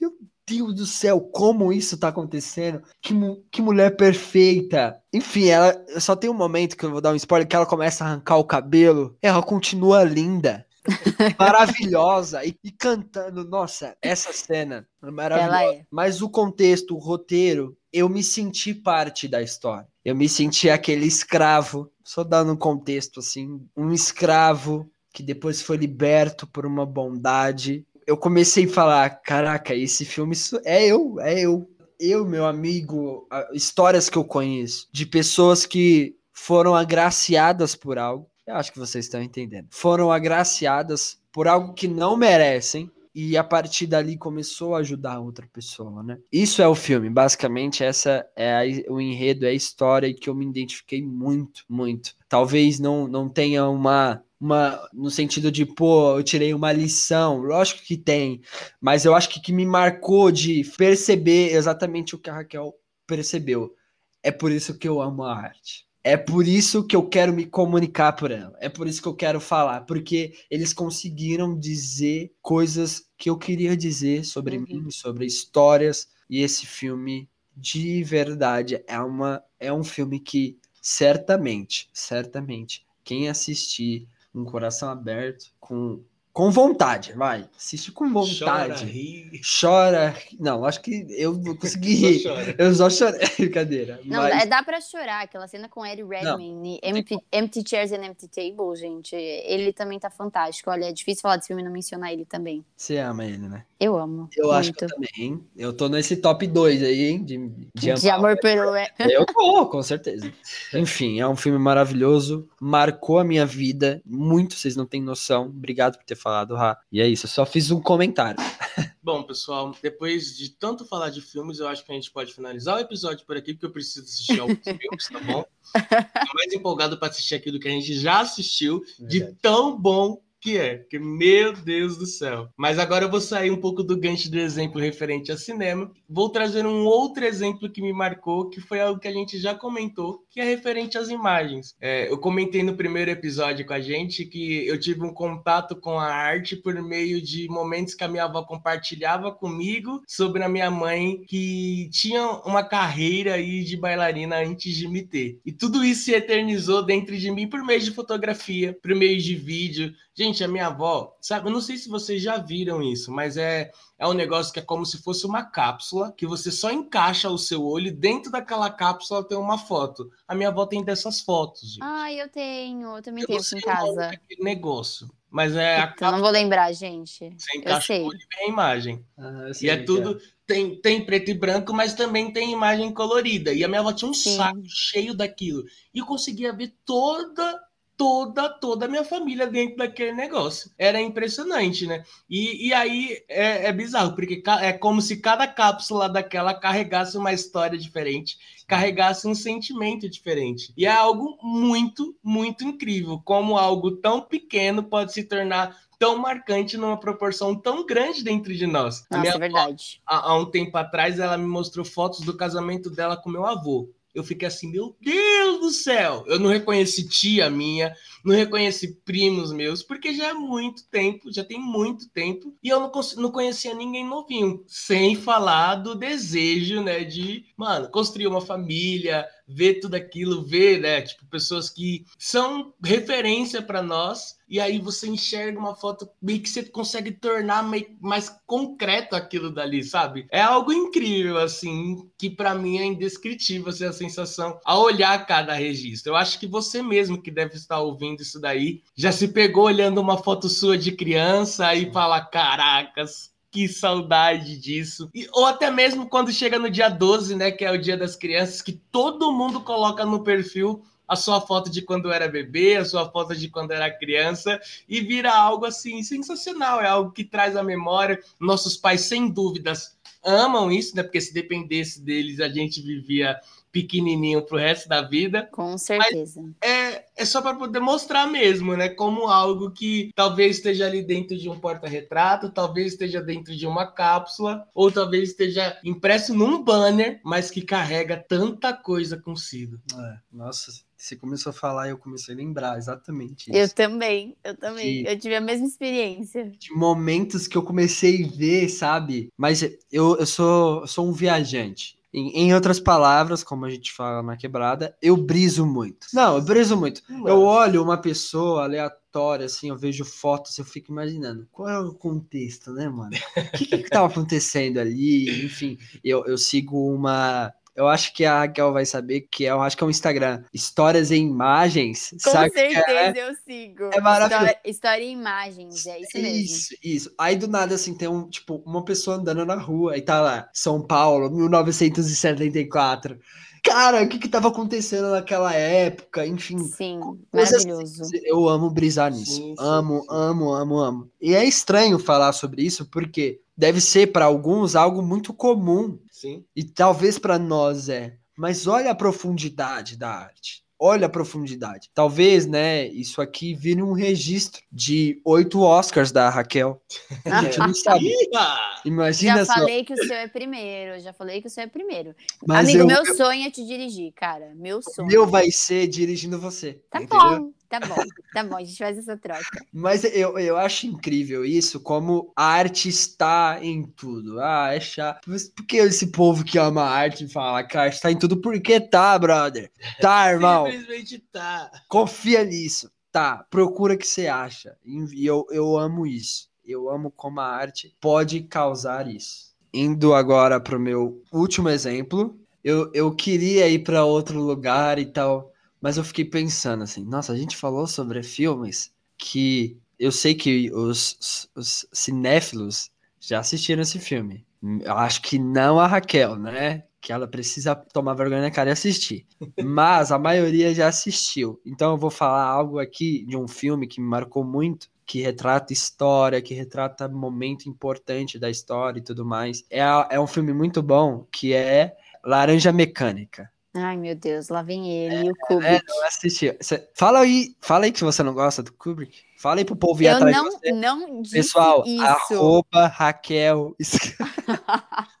Speaker 1: Meu Deus do céu, como isso tá acontecendo? Que, que mulher perfeita. Enfim, ela só tem um momento que eu vou dar um spoiler que ela começa a arrancar o cabelo. Ela continua linda. Maravilhosa e, e cantando, nossa, essa cena é maravilhosa.
Speaker 3: É.
Speaker 1: Mas o contexto, o roteiro, eu me senti parte da história. Eu me senti aquele escravo, só dando um contexto assim, um escravo que depois foi liberto por uma bondade. Eu comecei a falar, caraca, esse filme é eu, é eu. Eu, meu amigo, histórias que eu conheço de pessoas que foram agraciadas por algo. Eu acho que vocês estão entendendo. Foram agraciadas por algo que não merecem e a partir dali começou a ajudar outra pessoa, né? Isso é o filme, basicamente essa é a- o enredo, é a história que eu me identifiquei muito, muito. Talvez não, não tenha uma uma no sentido de, pô, eu tirei uma lição, lógico que tem, mas eu acho que que me marcou de perceber exatamente o que a Raquel percebeu. É por isso que eu amo a arte. É por isso que eu quero me comunicar por ela. É por isso que eu quero falar, porque eles conseguiram dizer coisas que eu queria dizer sobre
Speaker 3: Uhum.
Speaker 1: mim, sobre histórias. E esse filme, de verdade, é uma é um filme que certamente, certamente, quem assistir com o coração aberto, com com vontade, vai, assiste com
Speaker 2: Chora,
Speaker 1: vontade.
Speaker 2: ri.
Speaker 1: Chora. Não, acho que eu vou conseguir
Speaker 2: Só
Speaker 1: rir.
Speaker 2: chora.
Speaker 1: Eu só chorei, brincadeira.
Speaker 3: Não,
Speaker 1: mas...
Speaker 3: dá, dá pra chorar. Aquela cena com Eddie Redmayne, empty, empty Chairs and Empty Table, gente. Ele também tá fantástico. Olha, é difícil falar desse filme e não mencionar ele também.
Speaker 1: Você ama ele, né?
Speaker 3: Eu amo.
Speaker 1: Eu
Speaker 3: muito.
Speaker 1: acho que eu também, hein? Eu tô nesse top 2 aí, hein? De, de,
Speaker 3: De amor pelo. é-
Speaker 1: Eu tô, com certeza. Enfim, é um filme maravilhoso. Marcou a minha vida muito, vocês não têm noção. Obrigado por ter falado, Ra. E é isso, eu só fiz um comentário.
Speaker 2: Bom, pessoal, depois de tanto falar de filmes, eu acho que a gente pode finalizar o episódio por aqui, porque eu preciso assistir alguns filmes, tá bom? Tô mais empolgado para assistir aquilo que a gente já assistiu, de tão bom que é, porque meu Deus do céu. Mas agora eu vou sair um pouco do gancho do exemplo referente a cinema. Vou trazer um outro exemplo que me marcou, que foi algo que a gente já comentou, que é referente às imagens. É, eu comentei no primeiro episódio com a gente que eu tive um contato com a arte por meio de momentos que a minha avó compartilhava comigo sobre a minha mãe que tinha uma carreira aí de bailarina antes de me ter. E tudo isso se eternizou dentro de mim por meio de fotografia, por meio de vídeo, Gente, a minha avó, sabe, eu não sei se vocês já viram isso, mas é, é um negócio que é como se fosse uma cápsula que você só encaixa o seu olho e dentro daquela cápsula tem uma foto. A minha avó tem dessas fotos. Gente.
Speaker 3: Ah, eu tenho, eu também eu tenho aqui em casa.
Speaker 2: negócio. Mas é a
Speaker 3: cápsula... não vou lembrar, gente.
Speaker 2: Você encaixa o olho e vem a imagem. Ah, e é tudo. É. Tem, tem preto e branco, mas também tem imagem colorida. E a minha avó tinha um Sim. saco cheio daquilo. E eu conseguia ver toda toda, toda a minha família dentro daquele negócio. Era impressionante, né? E, e aí é, é bizarro, porque é como se cada cápsula daquela carregasse uma história diferente, carregasse um sentimento diferente. E é algo muito, muito incrível, como algo tão pequeno pode se tornar tão marcante numa proporção tão grande dentro de nós.
Speaker 3: Nossa, é verdade.
Speaker 2: Há, há um tempo atrás, ela me mostrou fotos do casamento dela com meu avô eu fiquei assim, meu Deus do céu! Eu não reconheci tia minha, não reconheci primos meus, porque já é muito tempo, já tem muito tempo, e eu não, não conhecia ninguém novinho. Sem falar do desejo, né, de, mano, construir uma família, ver tudo aquilo, ver, né, tipo, pessoas que são referência para nós, e aí você enxerga uma foto meio que você consegue tornar mais concreto aquilo dali, sabe? É algo incrível, assim, que para mim é indescritível assim, a sensação a olhar cada registro. Eu acho que você mesmo que deve estar ouvindo isso daí já se pegou olhando uma foto sua de criança e fala: caracas, que saudade disso. E, ou até mesmo quando chega no dia 12, né, que é o dia das crianças, que todo mundo coloca no perfil a sua foto de quando era bebê, a sua foto de quando era criança, e vira algo assim sensacional, é algo que traz a memória. Nossos pais, sem dúvidas, amam isso, né? Porque se dependesse deles, a gente vivia pequenininho pro resto da vida.
Speaker 3: Com certeza.
Speaker 2: é, é só para poder mostrar mesmo, né? Como algo que talvez esteja ali dentro de um porta-retrato, talvez esteja dentro de uma cápsula, ou talvez esteja impresso num banner, mas que carrega tanta coisa consigo.
Speaker 1: É, nossa, você começou a falar e eu comecei a lembrar exatamente
Speaker 3: isso. Eu também, eu também. De, eu tive a mesma experiência.
Speaker 1: De momentos que eu comecei a ver, sabe? Mas eu, eu, sou, eu sou um viajante. Em, em, outras palavras, como a gente fala na quebrada, eu briso muito. Não, eu briso muito. Eu olho uma pessoa aleatória, assim, eu vejo fotos, eu fico imaginando qual é o contexto, né, mano? O que que tava acontecendo ali? Enfim, eu, eu sigo uma eu acho que a Raquel vai saber que é, eu acho que é um Instagram. Histórias em imagens.
Speaker 3: Com
Speaker 1: sabe
Speaker 3: certeza é? eu sigo.
Speaker 1: É maravilhoso.
Speaker 3: História, história em imagens, é isso mesmo.
Speaker 1: Isso, isso. Aí do nada, assim, tem um, tipo, uma pessoa andando na rua e tá lá, São Paulo, 1974 cara, o que que tava acontecendo naquela época, enfim.
Speaker 3: Sim, maravilhoso.
Speaker 1: Eu amo brisar nisso. Sim, sim, amo, sim. amo, amo, amo. E é estranho falar sobre isso porque deve ser para alguns algo muito comum.
Speaker 2: Sim.
Speaker 1: E talvez para nós é. Mas olha a profundidade da arte olha a profundidade. Talvez, né, isso aqui vire um registro de oito Oscars da Raquel. A gente não sabe. Imagina
Speaker 3: já falei que o seu é primeiro, já falei que o seu é primeiro. Mas Amigo, eu, meu eu... sonho é te dirigir, cara. Meu sonho.
Speaker 1: O meu vai ser dirigindo você.
Speaker 3: Tá entendeu? bom. Tá bom, tá bom, a gente faz essa troca.
Speaker 1: Mas eu, eu acho incrível isso, como a arte está em tudo. Ah, é chato. Mas por que esse povo que ama a arte fala que a arte está em tudo? Porque tá, brother. Tá, irmão.
Speaker 2: Simplesmente tá.
Speaker 1: Confia nisso. Tá, procura o que você acha. E eu, eu amo isso. Eu amo como a arte pode causar isso. Indo agora para o meu último exemplo, eu, eu queria ir para outro lugar e tal mas eu fiquei pensando assim, nossa, a gente falou sobre filmes que eu sei que os, os cinéfilos já assistiram esse filme. Eu acho que não a Raquel, né? Que ela precisa tomar vergonha na cara e assistir. Mas a maioria já assistiu. Então eu vou falar algo aqui de um filme que me marcou muito, que retrata história, que retrata momento importante da história e tudo mais. É, é um filme muito bom que é Laranja Mecânica.
Speaker 3: Ai, meu Deus, lá vem ele, o
Speaker 1: É,
Speaker 3: Kubrick.
Speaker 1: não assisti. Cê- fala aí, fala aí que você não gosta do Kubrick. Fala aí pro povo ir
Speaker 3: eu
Speaker 1: atrás
Speaker 3: não,
Speaker 1: de você.
Speaker 3: não disse
Speaker 1: Pessoal,
Speaker 3: isso.
Speaker 1: arroba Raquel.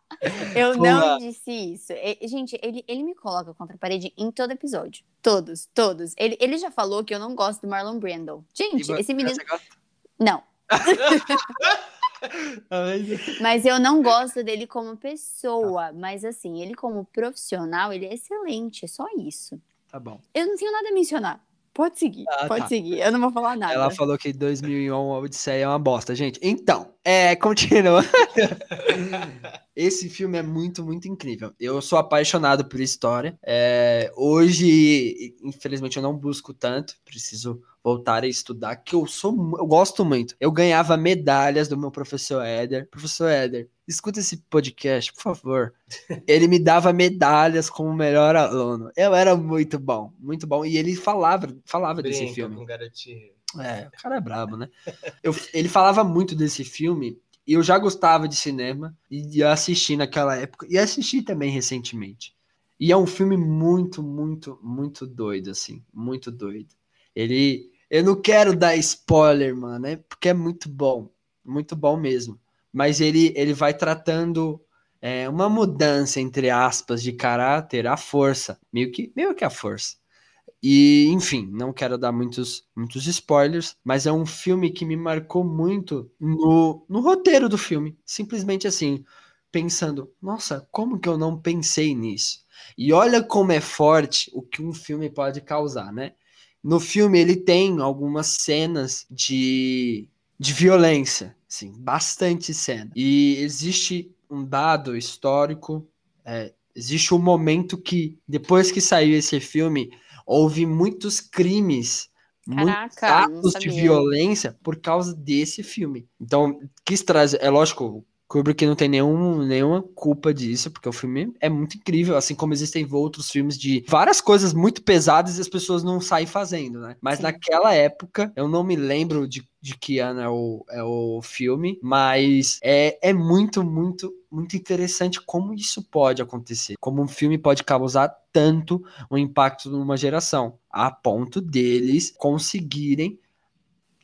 Speaker 3: Eu
Speaker 1: Vamos
Speaker 3: não disse isso. E- gente, ele, ele me coloca contra a parede em todo episódio. Todos, todos. Ele, ele já falou que eu não gosto do Marlon Brando. Gente, esse menino. Não, mas eu não gosto dele como pessoa. Mas assim, ele como profissional, ele é excelente. É só isso.
Speaker 1: Tá bom.
Speaker 3: Eu não tenho nada a mencionar. Pode seguir,
Speaker 1: Ah,
Speaker 3: pode
Speaker 1: tá.
Speaker 3: seguir. Eu não vou falar nada.
Speaker 1: Ela falou que 2001 a Odisseia é uma bosta, gente. Então, é, continua. Esse filme é muito, muito incrível. Eu sou apaixonado por história. É, hoje, infelizmente, eu não busco tanto. Preciso voltar a estudar, que eu sou, eu gosto muito. Eu ganhava medalhas do meu professor Éder. Professor Éder, escuta esse podcast, por favor. Ele me dava medalhas como o melhor aluno. Eu era muito bom, muito bom. E ele falava, falava desse
Speaker 2: Brinca
Speaker 1: filme.
Speaker 2: com garotinho.
Speaker 1: É, o cara é brabo, né? Eu- ele falava muito desse filme eu já gostava de cinema e assisti naquela época e assisti também recentemente. E é um filme muito, muito, muito doido, assim, muito doido. Ele, eu não quero dar spoiler, mano, é porque é muito bom, muito bom mesmo. Mas ele, ele vai tratando é, uma mudança entre aspas de caráter à força, meio que, meio que a força. E, enfim, não quero dar muitos, muitos spoilers, mas é um filme que me marcou muito no, no roteiro do filme. Simplesmente assim, pensando, nossa, como que eu não pensei nisso? E olha como é forte o que um filme pode causar, né? No filme ele tem algumas cenas de, de violência, assim, bastante cena. E existe um dado histórico, é, existe um momento que, depois que saiu esse filme, houve muitos crimes, muitos
Speaker 3: Caraca, não
Speaker 1: atos de violência por causa desse filme. Então, quis trazer, é lógico, Kubrick não tem nenhum, nenhuma culpa disso, porque o filme é muito incrível, assim como existem outros filmes de várias coisas muito pesadas e as pessoas não saem fazendo, né? Mas
Speaker 3: Sim.
Speaker 1: naquela época, eu não me lembro de, de que ano é o, é o filme, mas é, é muito, muito, muito interessante como isso pode acontecer. Como um filme pode causar tanto um impacto numa geração, a ponto deles conseguirem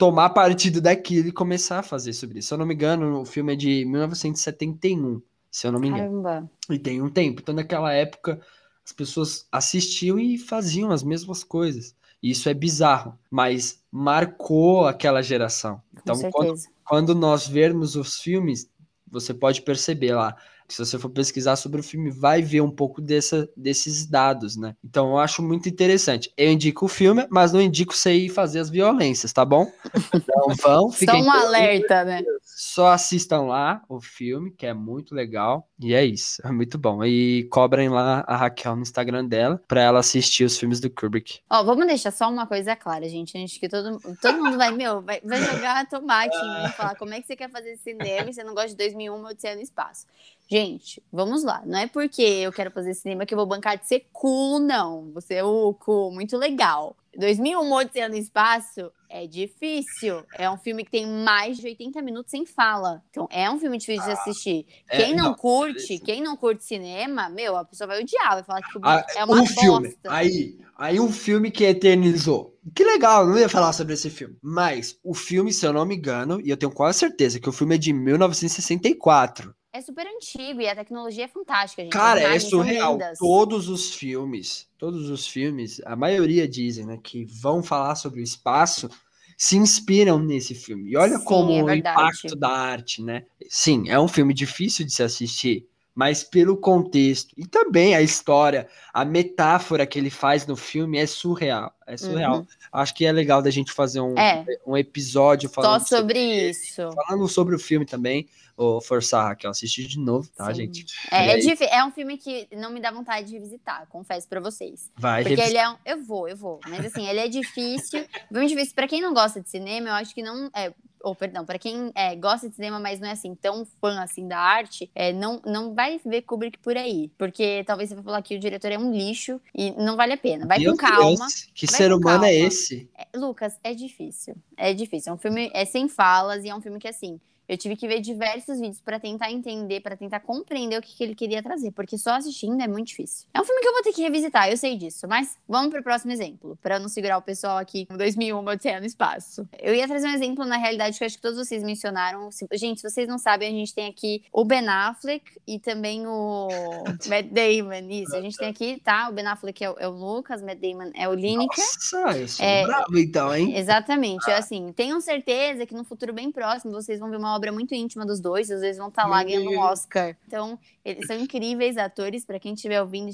Speaker 1: tomar partido daquilo e começar a fazer sobre isso. Se eu não me engano, o filme é de 1971, se eu não me engano.
Speaker 3: Caramba.
Speaker 1: E tem um tempo. Então, naquela época, as pessoas assistiam e faziam as mesmas coisas. E isso é bizarro, mas marcou aquela geração. Então, quando, quando nós vermos os filmes, você pode perceber lá. Que Se você for pesquisar sobre o filme, vai ver um pouco dessa, desses dados, né? Então eu acho muito interessante. Eu indico o filme, mas não indico você ir fazer as violências, tá bom? Então vão,
Speaker 3: Só
Speaker 1: fiquem
Speaker 3: um alerta, né?
Speaker 1: só assistam lá o filme, que é muito legal. E é isso, é muito bom. E cobrem lá a Raquel no Instagram dela pra ela assistir os filmes do Kubrick.
Speaker 3: Ó, vamos deixar só uma coisa clara, gente. Antes que todo, todo mundo vai, meu, vai, vai jogar tomate e falar como é que você quer fazer cinema e você não gosta de 2001, Odisseia no Espaço. Gente, vamos lá. Não é porque eu quero fazer cinema que eu vou bancar de ser cool, não. Você é o cool, muito legal. 2001, Odisseia no Espaço é difícil. É um filme que tem mais de 80 minutos sem fala. Então, é um filme difícil de assistir.
Speaker 1: É,
Speaker 3: Quem não,
Speaker 1: não,
Speaker 3: curte,
Speaker 1: beleza.
Speaker 3: quem não curte cinema, meu, a pessoa vai odiar, vai falar que
Speaker 1: Ah,
Speaker 3: é uma
Speaker 1: um
Speaker 3: bosta.
Speaker 1: filme, aí, aí um filme que eternizou. Que legal, não ia falar sobre esse filme. Mas o filme, se eu não me engano, e eu tenho quase certeza que o filme é de 1964.
Speaker 3: É super antigo e a tecnologia é fantástica, gente.
Speaker 1: Cara, é surreal. Todos os filmes, todos os filmes, a maioria dizem, né, que vão falar sobre o espaço, se inspiram nesse filme. E olha
Speaker 3: Sim,
Speaker 1: como
Speaker 3: é
Speaker 1: o impacto da arte, né? Sim, é um filme difícil de se assistir, mas pelo contexto e também a história, a metáfora que ele faz no filme é surreal. É surreal.
Speaker 3: Uhum.
Speaker 1: Acho que é legal da gente fazer um,
Speaker 3: É.
Speaker 1: um episódio
Speaker 3: Só
Speaker 1: falando
Speaker 3: sobre isso.
Speaker 1: falando sobre o filme também. Vou forçar a Raquel a assistir de novo, tá,
Speaker 3: Sim.
Speaker 1: gente?
Speaker 3: É, é, é um filme que não me dá vontade de visitar, confesso pra vocês.
Speaker 1: Vai
Speaker 3: Porque ele é um. Eu vou, eu vou. Mas assim, ele é difícil. Bem difícil. Pra quem não gosta de cinema, eu acho que não. É, ou, perdão, pra quem é, gosta de cinema, mas não é assim tão fã assim da arte, é, não, não vai ver Kubrick por aí. Porque talvez você vai falar que o diretor é um lixo e não vale a pena. Vai
Speaker 1: Meu
Speaker 3: com calma.
Speaker 1: Deus, que ser humano é
Speaker 3: calma.
Speaker 1: esse?
Speaker 3: É, Lucas, é difícil. É difícil. É um filme é sem falas e é um filme que, assim, Eu tive que ver diversos vídeos para tentar entender, para tentar compreender o que, que, ele queria trazer, porque só assistindo é muito difícil. É um filme que eu vou ter que revisitar, eu sei disso, mas vamos pro próximo exemplo, para não segurar o pessoal aqui com 2001, Odisseia no Espaço. Eu ia trazer um exemplo, na realidade, que eu acho que todos vocês mencionaram. Gente, se vocês não sabem, a gente tem aqui o Ben Affleck e também o Matt Damon. Isso, a gente tem aqui, tá? O Ben Affleck é o, é o Lucas, Matt Damon é o Lineker.
Speaker 1: Nossa, eu sou é, bravo então, hein?
Speaker 3: Exatamente. Ah. Assim, tenho certeza que no futuro bem próximo vocês vão ver uma obra muito íntima dos dois, às vezes vão estar tá lá ganhando um Oscar. Então, eles são incríveis atores. Para quem estiver ouvindo,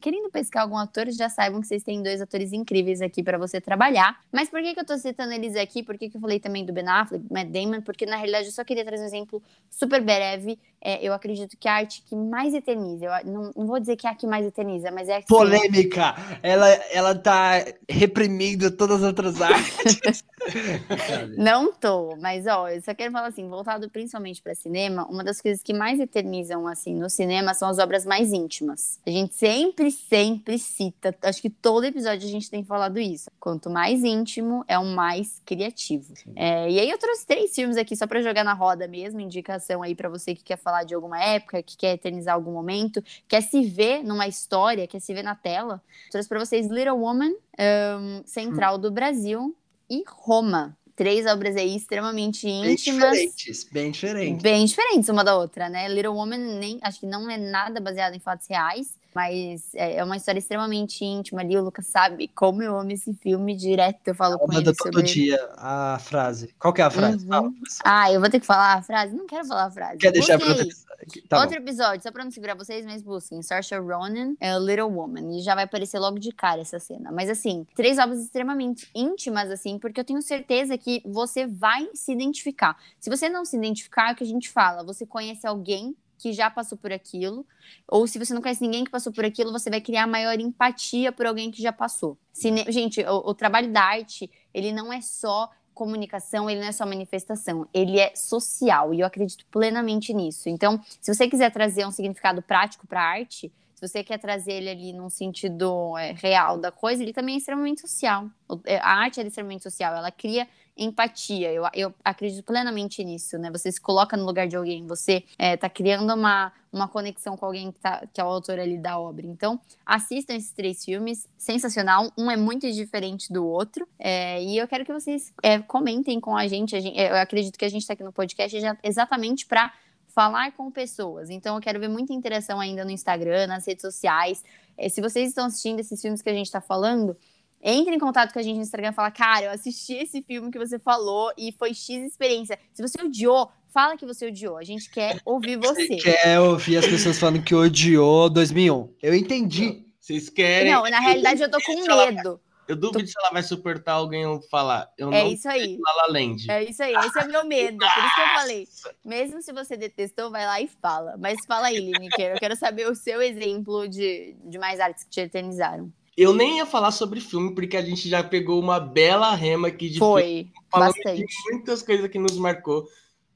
Speaker 3: querendo pescar algum ator, já saibam que vocês têm dois atores incríveis aqui para você trabalhar. Mas por que, que eu tô citando eles aqui? Por que, que eu falei também do Ben Affleck, Matt Damon? Porque na realidade eu só queria trazer um exemplo super breve. É, eu acredito que a arte que mais eterniza, eu não, não vou dizer que é a que mais eterniza, mas é a que.
Speaker 1: Polêmica! Ela, ela tá reprimindo todas as outras artes.
Speaker 3: não tô, mas ó, eu só quero falar assim, voltado principalmente para cinema, uma das coisas que mais eternizam assim no cinema são as obras mais íntimas. A gente sempre, sempre cita, acho que todo episódio a gente tem falado isso. Quanto mais íntimo, é o mais criativo. É, e aí eu trouxe três filmes aqui só para jogar na roda mesmo, indicação aí para você que quer falar de alguma época, que quer eternizar algum momento, quer se ver numa história, quer se ver na tela. trouxe para vocês Little Woman, um, Central hum. do Brasil e Roma três obras aí extremamente íntimas.
Speaker 1: Bem diferentes, bem diferentes.
Speaker 3: Bem diferentes uma da outra, né? Little Woman nem, acho que não é nada baseado em fatos reais. Mas é, é uma história extremamente íntima ali. O Lucas sabe como eu amo esse filme direto. Eu falo com ele
Speaker 1: todo sobre... dia a frase. Qual que é a frase?
Speaker 3: Uhum. Ah, eu vou ter que falar a frase? Não quero falar a frase.
Speaker 1: Quer deixar para outro...
Speaker 3: Tá outro episódio, só para não segurar vocês, mas busquem Saoirse Ronan, é Little Woman. E já vai aparecer logo de cara essa cena. Mas assim, três obras extremamente íntimas, assim, porque eu tenho certeza que você vai se identificar. Se você não se identificar, é o que a gente fala. Você conhece alguém que já passou por aquilo, ou se você não conhece ninguém que passou por aquilo, você vai criar maior empatia por alguém que já passou. Cine... Gente, o, o trabalho da arte, ele não é só comunicação, ele não é só manifestação, ele é social, e eu acredito plenamente nisso. Então, se você quiser trazer um significado prático para a arte, se você quer trazer ele ali num sentido é, real da coisa, ele também é extremamente social. É, a arte é extremamente social, ela cria empatia. Eu, eu acredito plenamente nisso, né? Você se coloca no lugar de alguém, você está é, criando uma, uma conexão com alguém que, tá, que é o autor ali da obra. Então, assistam esses três filmes, sensacional. Um é muito diferente do outro. É, e eu quero que vocês é, comentem com a gente. a gente. Eu acredito que a gente está aqui no podcast já, exatamente para falar com pessoas. Então, eu quero ver muita interação ainda no Instagram, nas redes sociais. É, se vocês estão assistindo esses filmes que a gente está falando, entre em contato com a gente no Instagram e fala, cara, eu assisti esse filme que você falou e foi X experiência. Se você odiou, fala que você odiou. A gente quer ouvir você. Você
Speaker 1: quer ouvir as pessoas falando que odiou 2001. Eu entendi.
Speaker 2: Vocês querem.
Speaker 3: Não, na realidade eu tô com medo.
Speaker 2: Eu duvido tô... se ela vai suportar alguém falar. Eu
Speaker 3: é
Speaker 2: não
Speaker 3: isso aí.
Speaker 2: La La Land.
Speaker 3: É isso aí. Esse é o meu medo. Por isso que eu falei. Mesmo se você detestou, vai lá e fala. Mas fala aí, Lineker. Eu quero saber o seu exemplo de, de mais artes que te eternizaram.
Speaker 2: Eu nem ia falar sobre filme, porque a gente já pegou uma bela rema aqui de
Speaker 3: foi, filme. Falando bastante. de
Speaker 2: muitas coisas que nos marcou.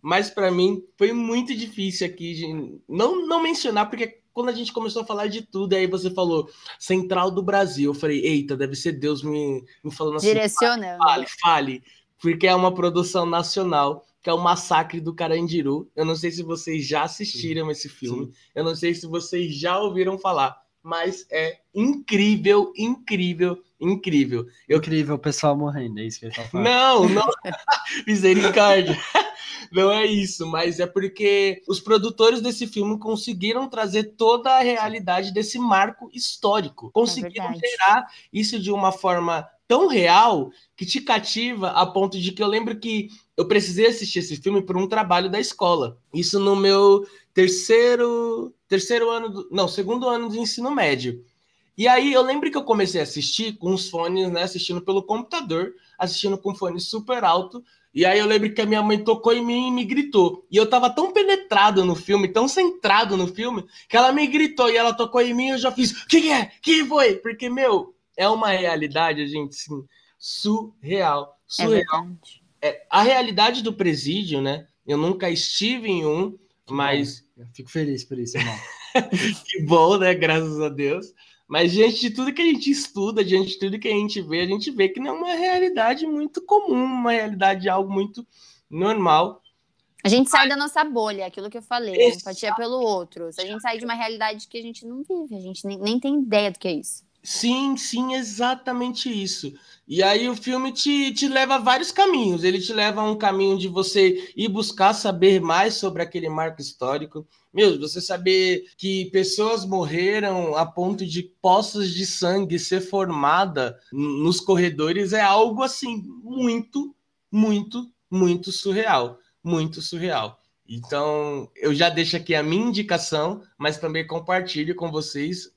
Speaker 2: Mas para mim foi muito difícil aqui de não, não mencionar, porque quando a gente começou a falar de tudo, aí você falou Central do Brasil. Eu falei, eita, deve ser Deus me, me falando assim.
Speaker 3: Direcionando.
Speaker 2: Fale, fale. Porque é uma produção nacional, que é o Massacre do Carandiru. Eu não sei se vocês já assistiram Sim. esse filme. Sim. Eu não sei se vocês já ouviram falar mas é incrível, incrível, incrível.
Speaker 1: Eu... Incrível o pessoal morrendo, é isso que ele tá falando.
Speaker 2: Não, não. Misericórdia. Não é isso, mas é porque os produtores desse filme conseguiram trazer toda a realidade desse marco histórico. Conseguiram é gerar isso de uma forma tão real que te cativa a ponto de que eu lembro que eu precisei assistir esse filme por um trabalho da escola. Isso no meu terceiro, terceiro ano, do, não, segundo ano de ensino médio. E aí eu lembro que eu comecei a assistir com os fones, né, assistindo pelo computador, assistindo com fone super alto. E aí eu lembro que a minha mãe tocou em mim e me gritou. E eu tava tão penetrado no filme, tão centrado no filme, que ela me gritou e ela tocou em mim e eu já fiz, o que, que é? que foi? Porque, meu, é uma realidade, gente, assim, surreal. É surreal. É é, a realidade do presídio, né? Eu nunca estive em um, mas.
Speaker 1: Eu fico feliz por isso, irmão.
Speaker 2: que bom, né? Graças a Deus. Mas diante de tudo que a gente estuda, diante de tudo que a gente vê, a gente vê que não é uma realidade muito comum, uma realidade de algo muito normal.
Speaker 3: A gente sai da nossa bolha, aquilo que eu falei, empatia pelo outro. A gente sai de uma realidade que a gente não vive, a gente nem, nem tem ideia do que é isso.
Speaker 2: Sim, sim, exatamente isso. E aí o filme te, te leva a vários caminhos. Ele te leva a um caminho de você ir buscar saber mais sobre aquele marco histórico. Meu, você saber que pessoas morreram a ponto de poças de sangue ser formada nos corredores é algo assim muito, muito, muito surreal. Muito surreal. Então, eu já deixo aqui a minha indicação, mas também compartilho com vocês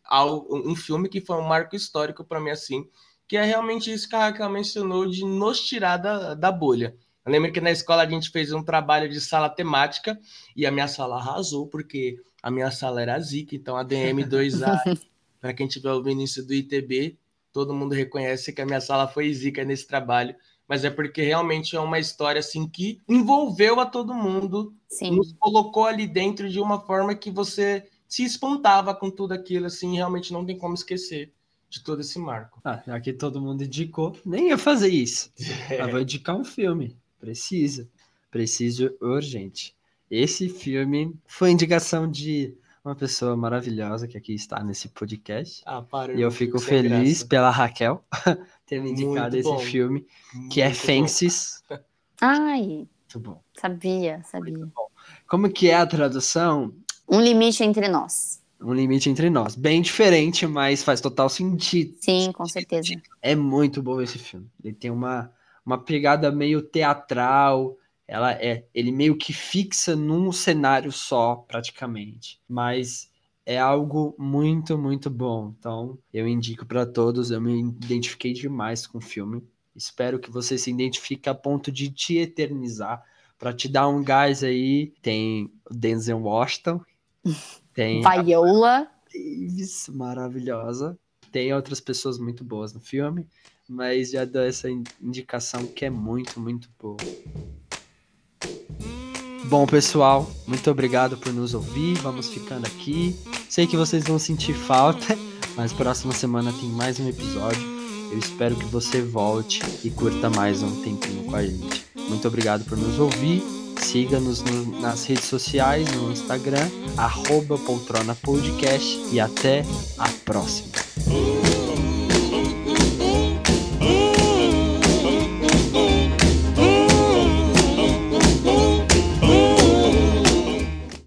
Speaker 2: um filme que foi um marco histórico para mim, assim, que é realmente isso que a Raquel mencionou de nos tirar da, da bolha. Eu lembro que na escola a gente fez um trabalho de sala temática e a minha sala arrasou, porque a minha sala era zica, então a DM2A, para quem tiver ouvindo isso do ITB, todo mundo reconhece que a minha sala foi zica nesse trabalho mas é porque realmente é uma história assim que envolveu a todo mundo, Sim. nos colocou ali dentro de uma forma que você se espantava com tudo aquilo, assim, realmente não tem como esquecer de todo esse marco.
Speaker 1: Ah, já que todo mundo indicou, nem ia fazer isso. É. Eu vou indicar um filme. Precisa. Preciso urgente. Esse filme foi indicação de uma pessoa maravilhosa que aqui está nesse podcast.
Speaker 2: Ah, para,
Speaker 1: e eu fico feliz graça. pela Raquel ter me indicado esse filme, Muito que é Fences.
Speaker 3: Ai, Muito bom. Sabia, sabia.
Speaker 1: Como que é a tradução?
Speaker 3: Um limite entre nós.
Speaker 1: Um limite entre nós. Bem diferente, mas faz total sentido.
Speaker 3: Sim, com certeza.
Speaker 1: É muito bom esse filme. Ele tem uma, uma pegada meio teatral. Ela é, ele meio que fixa num cenário só, praticamente. Mas é algo muito, muito bom. Então, eu indico para todos. Eu me identifiquei demais com o filme. Espero que você se identifique a ponto de te eternizar. Para te dar um gás aí, tem Denzel Washington, tem
Speaker 3: Viola
Speaker 1: Davis, maravilhosa. Tem outras pessoas muito boas no filme, mas já dou essa indicação que é muito, muito boa. Bom, pessoal, muito obrigado por nos ouvir. Vamos ficando aqui. Sei que vocês vão sentir falta, mas próxima semana tem mais um episódio. Eu espero que você volte e curta mais um tempinho com a gente. Muito obrigado por nos ouvir. Siga-nos nas redes sociais, no Instagram, arroba poltrona podcast e até a próxima.